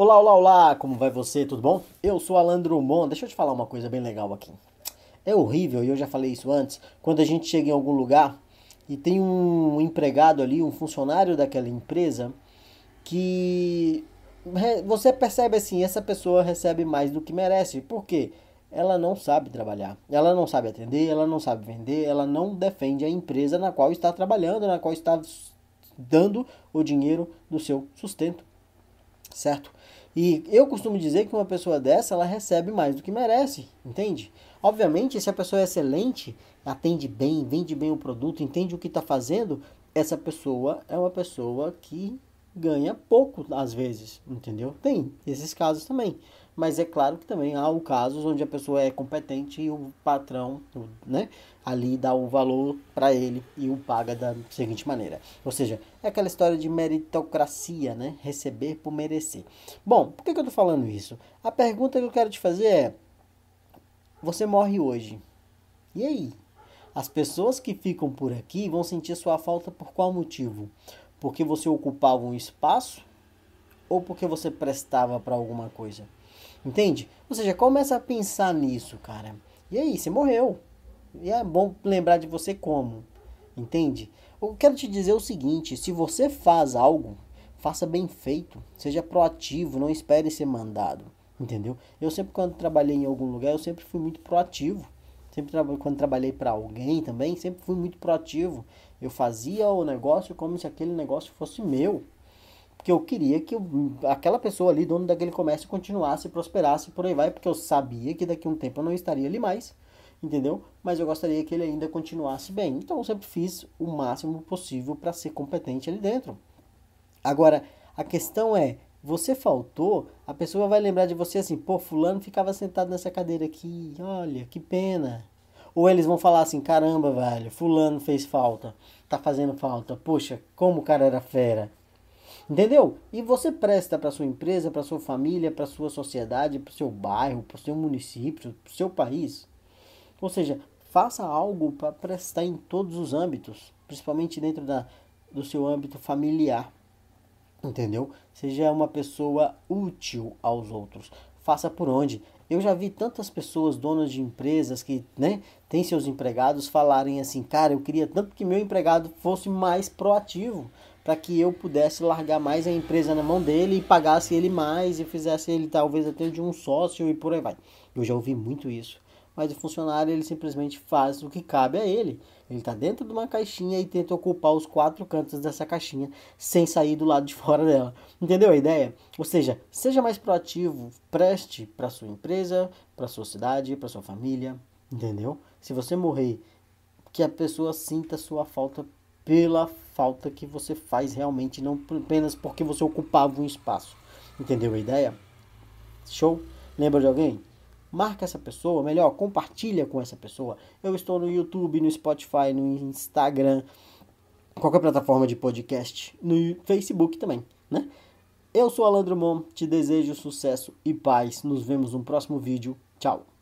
Olá, olá, olá, como vai você? Tudo bom? Eu sou Alan Drummond. Deixa eu te falar uma coisa bem legal aqui. É horrível, e eu já falei isso antes, quando a gente chega em algum lugar e tem um empregado ali, um funcionário daquela empresa, que você percebe assim, essa pessoa recebe mais do que merece. Por quê? Ela não sabe trabalhar, ela não sabe atender, ela não sabe vender, ela não defende a empresa na qual está trabalhando, na qual está dando o dinheiro do seu sustento certo? E eu costumo dizer que uma pessoa dessa, ela recebe mais do que merece, entende? Obviamente, se a pessoa é excelente, atende bem, vende bem o produto, entende o que está fazendo, essa pessoa é uma pessoa que ganha pouco às vezes, entendeu? Tem esses casos também. Mas é claro que também há o casos onde a pessoa é competente e o patrão, né, ali dá o valor para ele e o paga da seguinte maneira. Ou seja, é aquela história de meritocracia, né? Receber por merecer. Bom, por que, que eu tô falando isso? A pergunta que eu quero te fazer é: você morre hoje. E aí? As pessoas que ficam por aqui vão sentir sua falta por qual motivo? Porque você ocupava um espaço ou porque você prestava para alguma coisa? Entende? Ou seja, começa a pensar nisso, cara. E aí, você morreu. E é bom lembrar de você como. Entende? Eu quero te dizer o seguinte: se você faz algo, faça bem feito. Seja proativo, não espere ser mandado. Entendeu? Eu sempre, quando trabalhei em algum lugar, eu sempre fui muito proativo. Sempre quando trabalhei para alguém também, sempre fui muito proativo. Eu fazia o negócio como se aquele negócio fosse meu. Porque eu queria que eu, aquela pessoa ali, dono daquele comércio, continuasse, prosperasse por aí vai, porque eu sabia que daqui a um tempo eu não estaria ali mais, entendeu? Mas eu gostaria que ele ainda continuasse bem. Então eu sempre fiz o máximo possível para ser competente ali dentro. Agora, a questão é, você faltou, a pessoa vai lembrar de você assim, pô, fulano ficava sentado nessa cadeira aqui, olha, que pena. Ou eles vão falar assim, caramba, velho, fulano fez falta, tá fazendo falta, poxa, como o cara era fera. Entendeu? E você presta para sua empresa, para sua família, para sua sociedade, para o seu bairro, para o seu município, para o seu país. Ou seja, faça algo para prestar em todos os âmbitos, principalmente dentro da, do seu âmbito familiar. Entendeu? Seja uma pessoa útil aos outros. Faça por onde. Eu já vi tantas pessoas, donas de empresas, que né, têm seus empregados, falarem assim: cara, eu queria tanto que meu empregado fosse mais proativo para que eu pudesse largar mais a empresa na mão dele e pagasse ele mais e fizesse ele talvez até de um sócio e por aí vai. Eu já ouvi muito isso. Mas o funcionário ele simplesmente faz o que cabe a ele. Ele está dentro de uma caixinha e tenta ocupar os quatro cantos dessa caixinha sem sair do lado de fora dela. Entendeu a ideia? Ou seja, seja mais proativo, preste para sua empresa, para sua cidade, para sua família, entendeu? Se você morrer, que a pessoa sinta sua falta pela falta que você faz realmente, não apenas porque você ocupava um espaço. Entendeu a ideia? Show? Lembra de alguém? Marca essa pessoa, melhor, compartilha com essa pessoa. Eu estou no YouTube, no Spotify, no Instagram, qualquer plataforma de podcast, no Facebook também, né? Eu sou Alan Drummond, te desejo sucesso e paz. Nos vemos no próximo vídeo. Tchau.